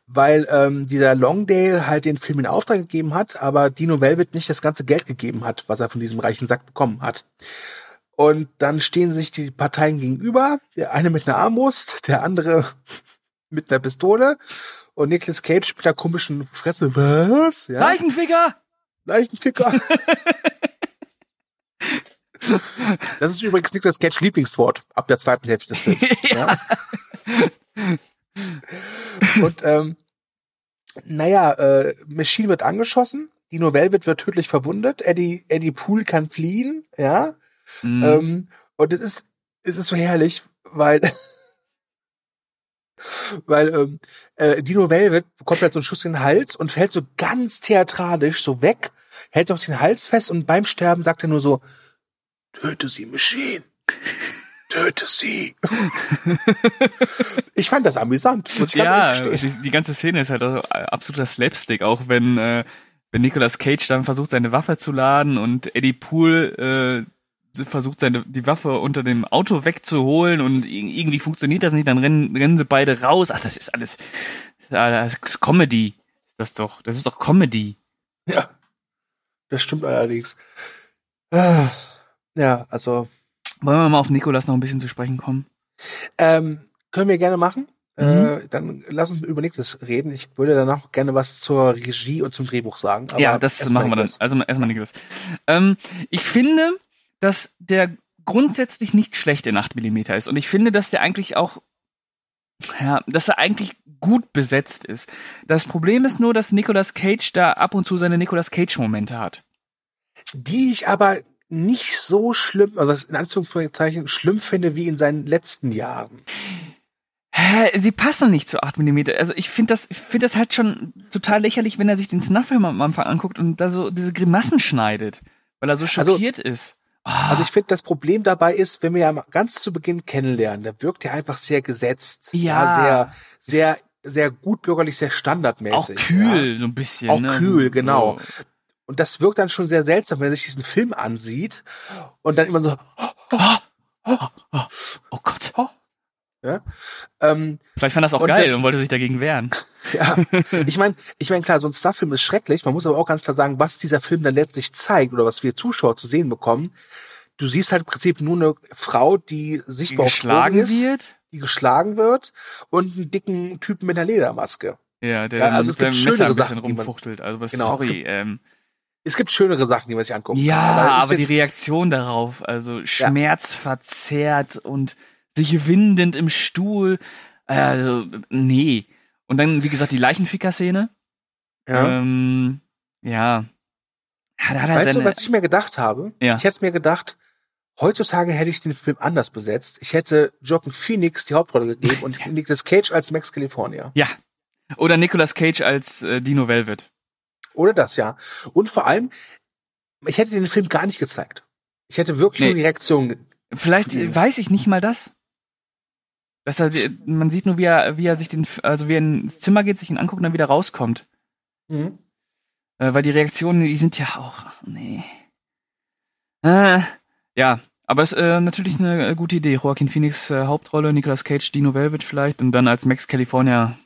weil ähm, dieser Longdale halt den Film in Auftrag gegeben hat, aber Dino Velvet nicht das ganze Geld gegeben hat, was er von diesem reichen Sack bekommen hat. Und dann stehen sich die Parteien gegenüber, der eine mit einer Armbrust, der andere mit einer Pistole und Nicolas Cage mit einer komischen Fresse. Was? Ja, Leichenficker! Leichenficker. Das ist übrigens Nicolas Cage Lieblingswort ab der zweiten Hälfte des Films. ja. Und ähm, naja, äh, Machine wird angeschossen, Dino Velvet wird tödlich verwundet, Eddie, Eddie Poole kann fliehen, ja. Mhm. Ähm, und es ist, es ist so herrlich, weil, weil ähm, äh, Dino Velvet bekommt halt so einen Schuss in den Hals und fällt so ganz theatralisch so weg, hält auf den Hals fest und beim Sterben sagt er nur so, töte sie, Machine. Töte sie. ich fand das amüsant. Muss ich ganz Ja, die, die ganze Szene ist halt auch absoluter Slapstick, auch wenn, äh, wenn Nicolas Cage dann versucht, seine Waffe zu laden und Eddie Poole äh, versucht, seine, die Waffe unter dem Auto wegzuholen und ir- irgendwie funktioniert das nicht, dann rennen, rennen sie beide raus. Ach, das ist alles, das ist Comedy. Ist das doch, das ist doch Comedy. Ja, das stimmt allerdings. Ah, Ja, also Wollen wir mal auf Nicolas noch ein bisschen zu sprechen kommen? ähm, können wir gerne machen. Mhm. Äh, dann lass uns über nächstes reden. Ich würde danach gerne was zur Regie und zum Drehbuch sagen. ja, das machen wir dann. Also erstmal Nicolas. Ähm, ich finde, dass der grundsätzlich nicht schlecht in 8 mm ist. Und ich finde, dass der eigentlich auch, ja, dass er eigentlich gut besetzt ist. Das Problem ist nur, dass Nicolas Cage da ab und zu seine Nicolas Cage-Momente hat. Die ich aber nicht so schlimm, also das in Anführungszeichen schlimm finde wie in seinen letzten Jahren. Sie passen nicht zu 8 mm. Also ich finde das, ich finde das halt schon total lächerlich, wenn er sich den Snuff-Film am Anfang anguckt und da so diese Grimassen schneidet, weil er so Also- schockiert ist. Ah, Also ich finde, das Problem dabei ist, wenn wir ja ganz zu Beginn kennenlernen, da wirkt er einfach sehr gesetzt, Ja. sehr, sehr, sehr gut bürgerlich, sehr auch standardmäßig. kühl, so ein bisschen. Auch ne? kühl, genau. So. Und das wirkt dann schon sehr seltsam, wenn er sich diesen Film ansieht und dann immer so, Oh Gott. ähm, Vielleicht fand das auch Und geil das- und wollte sich dagegen wehren. ja. Ich meine, ich meine, klar, so ein Snuff-Film ist schrecklich. Man muss aber auch ganz klar sagen, was dieser Film dann letztlich zeigt oder was wir Zuschauer zu sehen bekommen. Du siehst halt im Prinzip nur eine Frau, die Die sichtbar auf geschlagen ist, wird. die geschlagen wird und einen dicken Typen mit einer Ledermaske. Ja, der Ja, also mit seinem Messer ein bisschen Sachen, die rumfuchtelt. Also was, Genau, sorry. Ähm, Es gibt schönere Sachen, die man sich angucken ja, kann. ist aber die Reaktion darauf, also schmerzverzerrt und sich windend im Stuhl. Also, nee. Und dann, wie gesagt, die Leichenficker-Szene. ja. Ähm, ja. Ja, da hat er Weißt du, seine, was ich mir gedacht habe? Ja. Ich hätte mir gedacht, heutzutage hätte ich den Film anders besetzt. Ich hätte Joaquin Phoenix die Hauptrolle gegeben und Nicolas Cage als Max California. ja. Oder Nicolas Cage als äh, Dino Velvet. Oder das, ja. Und vor allem, ich hätte den Film gar nicht gezeigt. Ich hätte wirklich Nee. nur die Reaktion. Vielleicht äh, weiß ich nicht mal das. Dass er, man sieht nur, wie er, wie er sich den, also wie er ins Zimmer geht, sich ihn anguckt und dann wieder rauskommt. Mhm. Äh, weil die Reaktionen, die sind ja auch, nee. Äh, ja, aber es ist äh, natürlich eine äh, gute Idee. Joaquin Phoenix äh, Hauptrolle, Nicolas Cage, Dino Velvet vielleicht und dann als Max California,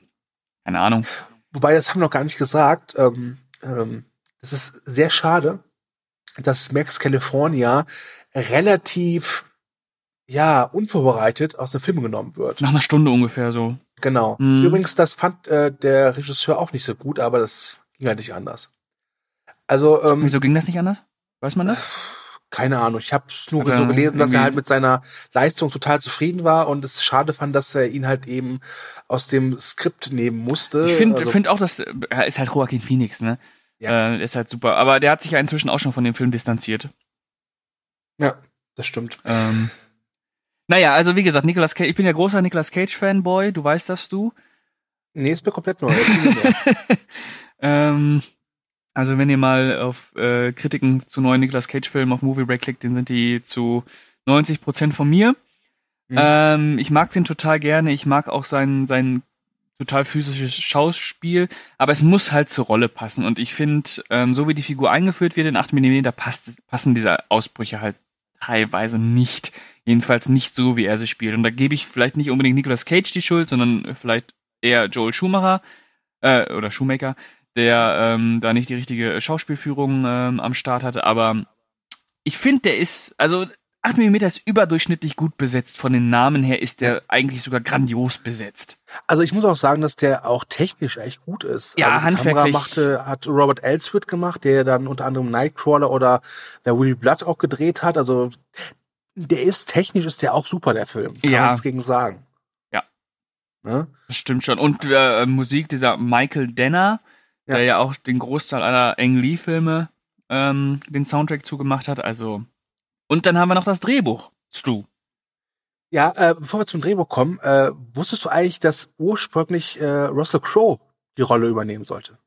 keine Ahnung. Wobei, das haben wir noch gar nicht gesagt. Ähm, ähm, das ist sehr schade, dass Max California relativ, ja, unvorbereitet aus dem Film genommen wird. Nach einer Stunde ungefähr so. Genau. Mhm. Übrigens, das fand äh, der Regisseur auch nicht so gut, aber das ging halt nicht anders. Also, ähm, Wieso ging das nicht anders? Weiß man das? Keine Ahnung. Ich habe es nur so gelesen, dass er halt mit seiner Leistung total zufrieden war und es schade fand, dass er ihn halt eben aus dem Skript nehmen musste. Ich finde Also, find auch, dass er ist halt Joaquin Phoenix, ne? Ja. Äh, ist halt super. Aber der hat sich ja inzwischen auch schon von dem Film distanziert. ja, das stimmt. Ähm, naja, also wie gesagt, Nicolas Cage, ich bin ja großer Nicolas Cage-Fanboy, du weißt das du. Nee, ist mir komplett neu. Ähm, also wenn ihr mal auf äh, Kritiken zu neuen Nicolas Cage-Filmen auf Movie Break klickt, dann sind die zu 90% von mir. Mhm. Ähm, ich mag den total gerne, ich mag auch sein, sein total physisches Schauspiel, aber es muss halt zur Rolle passen. Und ich finde, ähm, so wie die Figur eingeführt wird in 8 mm, da passt, passen diese Ausbrüche halt teilweise nicht. Jedenfalls nicht so, wie er sie spielt. Und da gebe ich vielleicht nicht unbedingt Nicolas Cage die Schuld, sondern vielleicht eher Joel Schumacher äh, oder Shoemaker, der ähm, da nicht die richtige Schauspielführung ähm, am Start hatte. Aber ich finde, der ist, also 8 mm ist überdurchschnittlich gut besetzt. Von den Namen her ist der eigentlich sogar grandios besetzt. Also ich muss auch sagen, dass der auch technisch echt gut ist. Ja, also die handwerklich. Kamera machte, hat Robert Elswit gemacht, der dann unter anderem Nightcrawler oder der Willy Blood auch gedreht hat. Also der ist technisch ist der auch super, der Film. Kann Ja. man nichts gegen sagen. Ja. Ne? Das stimmt schon. Und äh, Musik dieser Michael Denner, Ja. der ja auch den Großteil aller Ang Lee-Filme ähm, den Soundtrack zugemacht hat. Also. Und dann haben wir noch das Drehbuch. Stu. Ja, äh, bevor wir zum Drehbuch kommen, äh, wusstest du eigentlich, dass ursprünglich äh, Russell Crowe die Rolle übernehmen sollte?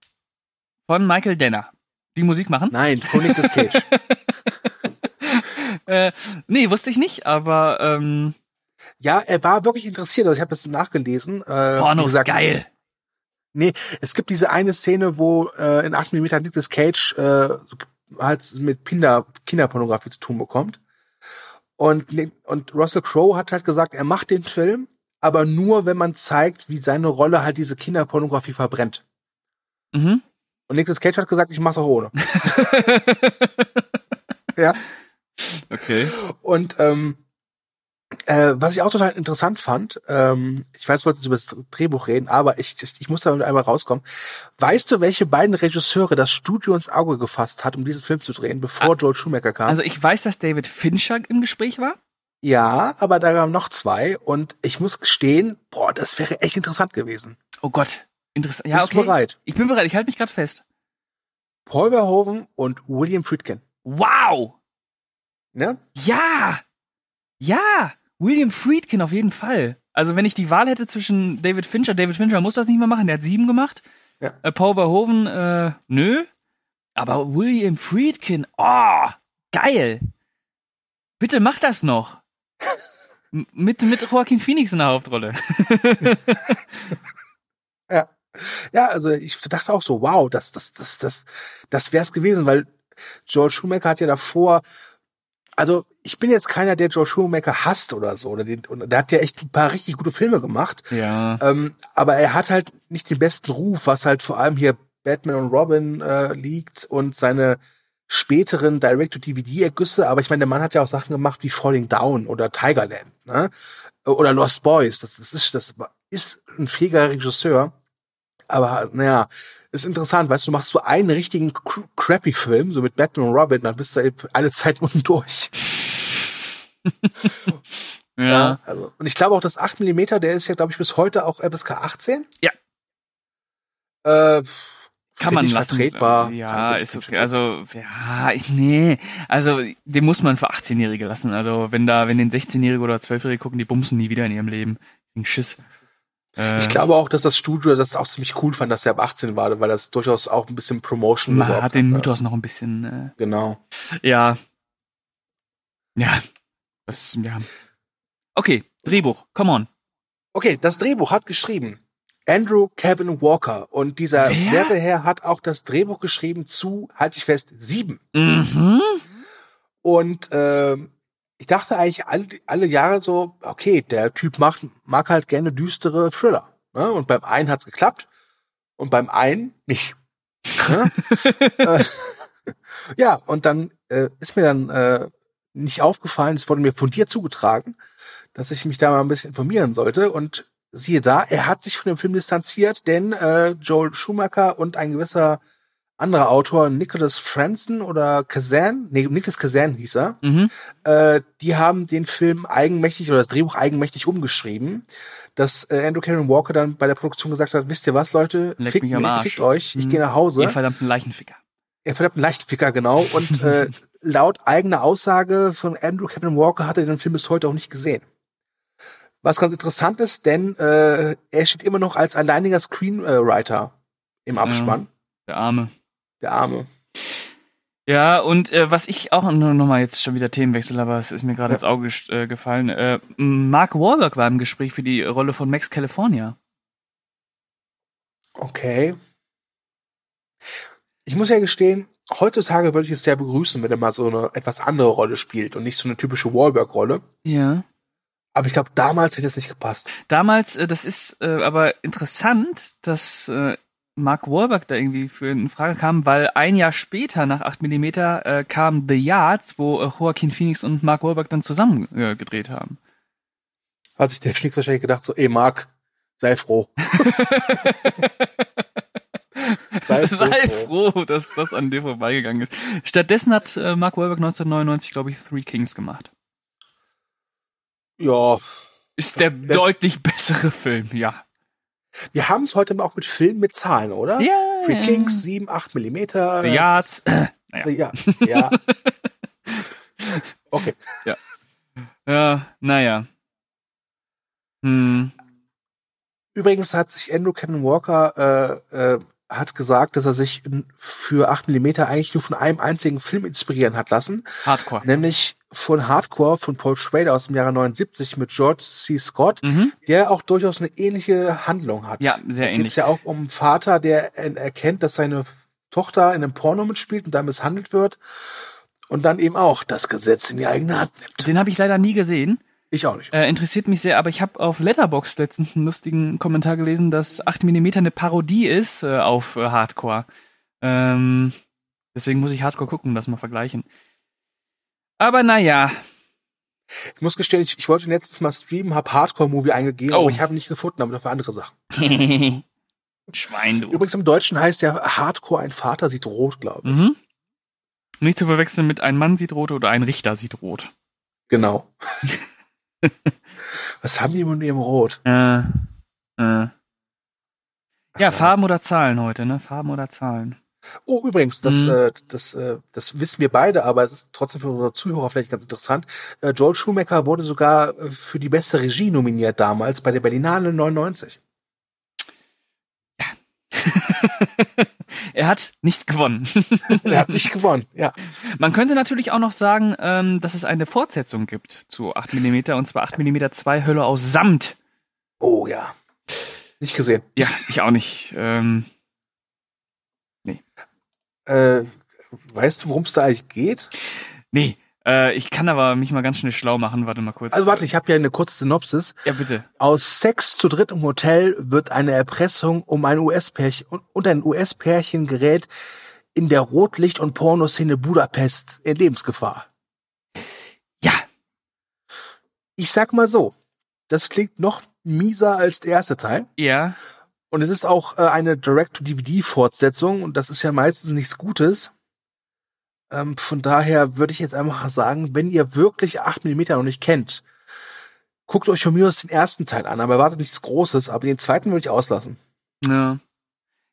Von Michael Denner. Die Musik machen? Nein, von Nicolas Cage. äh, nee, wusste ich nicht, aber ähm, Ja, er war wirklich interessiert. Also ich habe das nachgelesen. Äh, Porno ist gesagt, geil. Nee, es gibt diese eine Szene, wo äh, in 8 mm Nicolas Cage äh, halt mit Kinder, Kinderpornografie zu tun bekommt. Und, Nick- und Russell Crowe hat halt gesagt, er macht den Film, aber nur, wenn man zeigt, wie seine Rolle halt diese Kinderpornografie verbrennt. Mhm. Und Nicolas Cage hat gesagt, ich mach's auch ohne. ja. Okay. Und ähm, äh, was ich auch total interessant fand, ähm, ich weiß, wir wollten jetzt über das Drehbuch reden, aber ich, ich, ich muss da einmal rauskommen. Weißt du, welche beiden Regisseure das Studio ins Auge gefasst hat, um diesen Film zu drehen, bevor Joel Schumacher kam? Also ich weiß, dass David Fincher im Gespräch war. ja, aber da kamen noch zwei und ich muss gestehen, boah, das wäre echt interessant gewesen. Oh Gott. Interessant. Ja, Bist du okay. bereit? Ich bin bereit. Ich halte mich gerade fest. Paul Verhoeven und William Friedkin. Wow. Ne? Ja. Ja. William Friedkin auf jeden Fall. Also wenn ich die Wahl hätte zwischen David Fincher, David Fincher muss das nicht mehr machen, der hat sieben gemacht. Ja. Äh, Paul Verhoeven, äh, nö. Aber William Friedkin, oh, geil. Bitte mach das noch. M- mit, mit Joaquin Phoenix in der Hauptrolle. Ja, also ich dachte auch so, wow, das, das, das, das, das wär's gewesen, weil George Schumacher hat ja davor, also ich bin jetzt keiner, der George Schumacher hasst oder so, oder den, und der hat ja echt ein paar richtig gute Filme gemacht, Ja. ähm, aber er hat halt nicht den besten Ruf, was halt vor allem hier Batman und Robin äh, liegt und seine späteren Direct-to-DVD-Ergüsse, aber ich meine, der Mann hat ja auch Sachen gemacht wie Falling Down oder Tigerland, ne? Oder Lost Boys, das, das ist, das ist ein fähiger Regisseur. Aber naja, ist interessant, weißt du, du machst so einen richtigen cr- crappy Film, so mit Batman und Robin, dann bist du eben alle Zeit unten durch. ja. Also, und ich glaube auch, das 8 mm, der ist ja, glaube ich, bis heute auch FSK 18. Ja. Äh, Kann man lassen. vertretbar. Ja, ist okay. Also, ja, ich, nee. Also, den muss man für 18-Jährige lassen. Also, wenn da, wenn den 16-Jährige oder 12-Jährige gucken, die bumsen nie wieder in ihrem Leben. Ein Schiss. Äh, Ich glaube auch, dass das Studio das auch ziemlich cool fand, dass er ab 18 war, weil das durchaus auch ein bisschen Promotion besorgt hat den ne? Mythos noch ein bisschen, Genau. äh, ja. Ja. Das, ja. Okay, Drehbuch, come on. Okay, das Drehbuch hat geschrieben Andrew Kevin Walker und dieser Wer? werte Herr hat auch das Drehbuch geschrieben zu, halte ich fest, sieben. Mhm. Und ähm, ich dachte eigentlich alle, alle Jahre so, okay, der Typ macht, mag halt gerne düstere Thriller. Ne? Und beim einen hat's geklappt und beim einen nicht. Ne? äh, ja, und dann äh, ist mir dann äh, nicht aufgefallen, es wurde mir von dir zugetragen, dass ich mich da mal ein bisschen informieren sollte. Und siehe da, er hat sich von dem Film distanziert, denn äh, Joel Schumacher und ein gewisser anderer Autor, Nicholas Franzen oder Kazan, nee, Nicholas Kazan hieß er, Mhm. äh, die haben den Film eigenmächtig oder das Drehbuch eigenmächtig umgeschrieben, dass äh, Andrew Karen Walker dann bei der Produktion gesagt hat, wisst ihr was, Leute, Leckt fickt, mich am Arsch. fickt euch, ich Mhm. gehe nach Hause. Ihr verdammten Leichenficker. Er verdammt einen Leichtficker, genau. Und äh, laut eigener Aussage von Andrew Kevin Walker hat er den Film bis heute auch nicht gesehen. Was ganz interessant ist, denn äh, er steht immer noch als alleiniger Screenwriter im Abspann. Der Arme. Der Arme. Ja, und äh, was ich auch nur noch mal jetzt schon wieder Themenwechsel, aber es ist mir gerade Ja. ins Auge äh, gefallen. Äh, Mark Wahlberg war im Gespräch für die Rolle von Max California. Okay. Ich muss ja gestehen, heutzutage würde ich es sehr begrüßen, wenn er mal so eine etwas andere Rolle spielt und nicht so eine typische Wahlberg-Rolle. Ja. Aber ich glaube, damals hätte es nicht gepasst. Damals, äh, das ist äh, aber interessant, dass äh, Mark Wahlberg da irgendwie für in Frage kam, weil ein Jahr später, nach 8 mm, äh, kam The Yards, wo äh, Joaquin Phoenix und Mark Wahlberg dann zusammen äh, gedreht haben. Hat sich der Phoenix wahrscheinlich gedacht, so, ey Marc, sei froh. Sei froh, Sei froh. dass das an dir vorbeigegangen ist. Stattdessen hat äh, Mark Wahlberg 1999, glaube ich, Three Kings gemacht. Ja, Ist der deutlich bessere Film, ja. Wir haben es heute auch mit Filmen mit Zahlen, oder? Ja. Three Kings, 7, 8 Millimeter. Yards. naja. Ja, ja. Okay. Ja, naja. Hm. Übrigens hat sich Andrew Cannon Walker äh, äh, hat gesagt, dass er sich für 8 mm eigentlich nur von einem einzigen Film inspirieren hat lassen, Hardcore. nämlich von Hardcore von Paul Schrader aus dem Jahre 79 mit George C. Scott, Mhm. der auch durchaus eine ähnliche Handlung hat. Ja, sehr Da ähnlich. geht's ja auch um einen Vater, der er- erkennt, dass seine Tochter in einem Porno mitspielt und da misshandelt wird. Und dann eben auch das Gesetz in die eigene Hand nimmt. Den habe ich leider nie gesehen. Ich auch nicht. Äh, interessiert mich sehr, aber ich habe auf Letterboxd letztens einen lustigen Kommentar gelesen, dass 8mm eine Parodie ist äh, auf äh, Hardcore. Ähm, deswegen muss ich Hardcore gucken das mal vergleichen. Aber naja, Ich muss gestehen, ich, ich wollte letztes Mal streamen, habe Hardcore-Movie eingegeben, Oh. aber ich habe ihn nicht gefunden, aber dafür andere Sachen. Schwein, du. Übrigens im Deutschen heißt ja Hardcore ein Vater sieht rot, glaube ich. Mhm. Nicht zu verwechseln mit ein Mann sieht rot oder ein Richter sieht rot. Genau. Was haben die mit ihrem Rot? Äh, äh. Ja, Farben oder Zahlen heute, ne? Farben oder Zahlen. Oh, übrigens, das, Mhm. äh, das, äh, das wissen wir beide, aber es ist trotzdem für unsere Zuhörer vielleicht ganz interessant. Äh, Joel Schumacher wurde sogar äh, für die beste Regie nominiert damals bei der Berlinale 99. er hat nicht gewonnen. er hat nicht gewonnen, ja. Man könnte natürlich auch noch sagen, ähm, dass es eine Fortsetzung gibt zu 8mm und zwar 8mm 2 Hölle aus Samt. Oh ja. Nicht gesehen. Ja, ich auch nicht. Ähm, Äh, weißt du, worum es da eigentlich geht? nee, äh, ich kann aber mich mal ganz schnell schlau machen. Warte mal kurz. Also warte, ich habe ja eine kurze Synopsis. Ja, bitte. Aus Sex zu dritt im Hotel wird eine Erpressung um ein US-Pärchen und- und ein US-Pärchen gerät in der Rotlicht- und Pornoszene Budapest in Lebensgefahr. Ja, Ich sag mal so, das klingt noch mieser als der erste Teil. ja, Und es ist auch äh, eine Direct-to-DVD-Fortsetzung und das ist ja meistens nichts Gutes. Ähm, von daher würde ich jetzt einfach sagen, wenn ihr wirklich 8mm noch nicht kennt, guckt euch von mir aus den ersten Teil an, aber erwartet nichts Großes, aber den zweiten würde ich auslassen. ja.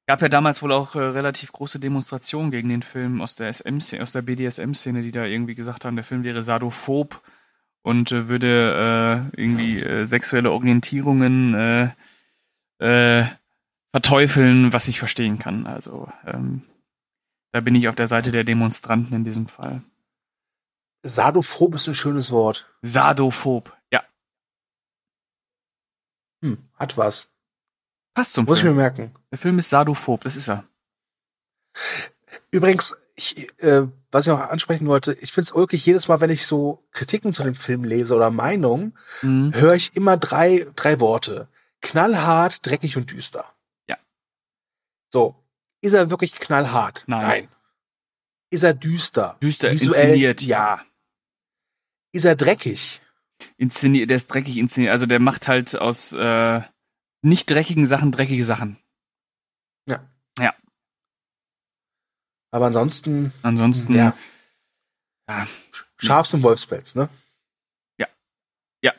Gab ja damals wohl auch äh, relativ große Demonstrationen gegen den Film aus der SM-Szene, aus der BDSM-Szene, die da irgendwie gesagt haben, der Film wäre sadophob und äh, würde äh, irgendwie äh, sexuelle Orientierungen äh, äh, verteufeln, was ich verstehen kann. Also ähm, da bin ich auf der Seite der Demonstranten in diesem Fall. Sadophob ist ein schönes Wort. Sadophob, ja, Hm, hat was. passt zum Muss ich mir Film. merken. Der Film ist sadophob, das ist er. Übrigens, ich, äh, was ich noch ansprechen wollte, ich finde es ulkig, jedes Mal, wenn ich so Kritiken zu dem Film lese oder Meinungen, Mhm. höre ich immer drei, drei Worte. Knallhart, dreckig und düster. Ja. So. Ist er wirklich knallhart? Nein. Ist er düster? Düster Visuell, inszeniert. ja. Ist er dreckig? Inszeniert, der ist dreckig inszeniert. Also der macht halt aus äh, nicht dreckigen Sachen dreckige Sachen. Aber ansonsten, Ansonsten, ja, ja, Schafs im Wolfspelz, ne? Ja. Ja.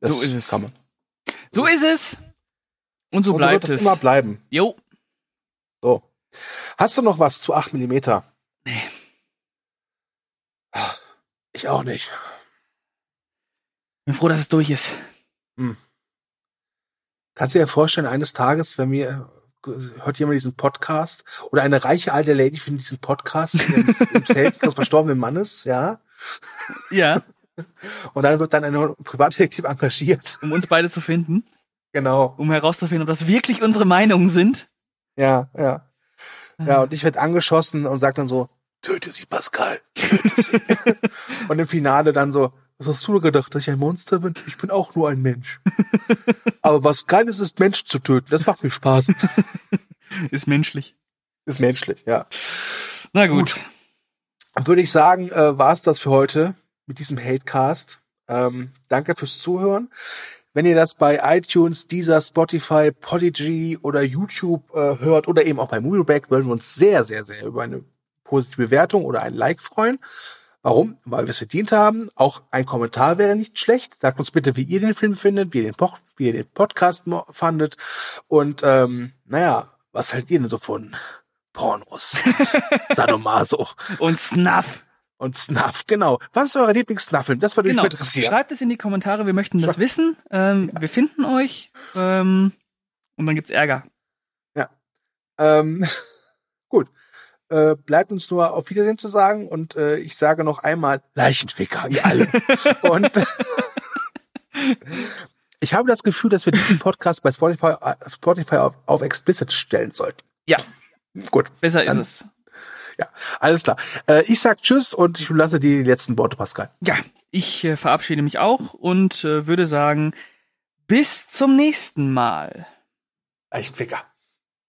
Das So ist es. So ist es. Und so Und bleibt wird es es. immer bleiben. Jo. Hast du noch was zu 8 mm? Nee. Ich auch nicht. Bin froh, dass es durch ist. Kannst du dir vorstellen, eines Tages, wenn mir hört jemand diesen Podcast oder eine reiche alte Lady findet diesen Podcast im, im Zelt des verstorbenen Mannes, ja, Ja. und dann wird dann ein Privatdetektiv engagiert. Um uns beide zu finden. Genau. Um herauszufinden, ob das wirklich unsere Meinungen sind. Ja, ja. Ja, und ich werde angeschossen und sag dann so, töte sie, Pascal, töte sie. und im Finale dann so, was hast du gedacht, dass ich ein Monster bin? Ich bin auch nur ein Mensch. Aber was Geiles ist, Menschen zu töten. Das macht mir Spaß. Ist menschlich. Ist menschlich, ja. Na gut. Würde ich sagen, äh, war es das für heute mit diesem Hatecast. Ähm, danke fürs Zuhören. Wenn ihr das bei iTunes, Deezer, Spotify, Podigy oder YouTube äh, hört oder eben auch bei Movieback, würden wir uns sehr, sehr, sehr über eine positive Bewertung oder ein Like freuen. Warum? Weil wir es verdient haben. Auch ein Kommentar wäre nicht schlecht. Sagt uns bitte, wie ihr den Film findet, wie ihr den, po wie ihr den Podcast fandet. Und ähm, naja, was haltet ihr denn so von Pornos? Sadomaso Und Snuff. Und Snuff, genau. Was ist eure Lieblings-Snuff-Film? Das würde Genau. mich interessieren. Schreibt es in die Kommentare, wir möchten das Schreibt- wissen. Ähm, Wir finden euch. Ähm, und dann gibt's Ärger. Ähm, gut. äh, bleibt uns nur auf Wiedersehen zu sagen und äh, ich sage noch einmal Leichenficker, ihr alle. und ich habe das Gefühl, dass wir diesen Podcast bei Spotify, äh, Spotify auf, auf explicit stellen sollten. Ja. Gut. Besser Dann- ist es. Ja, alles klar. Äh, ich sag Tschüss und ich lasse dir die letzten Worte, Pascal. Ja, ich äh, verabschiede mich auch und äh, würde sagen, bis zum nächsten Mal. Leichenficker.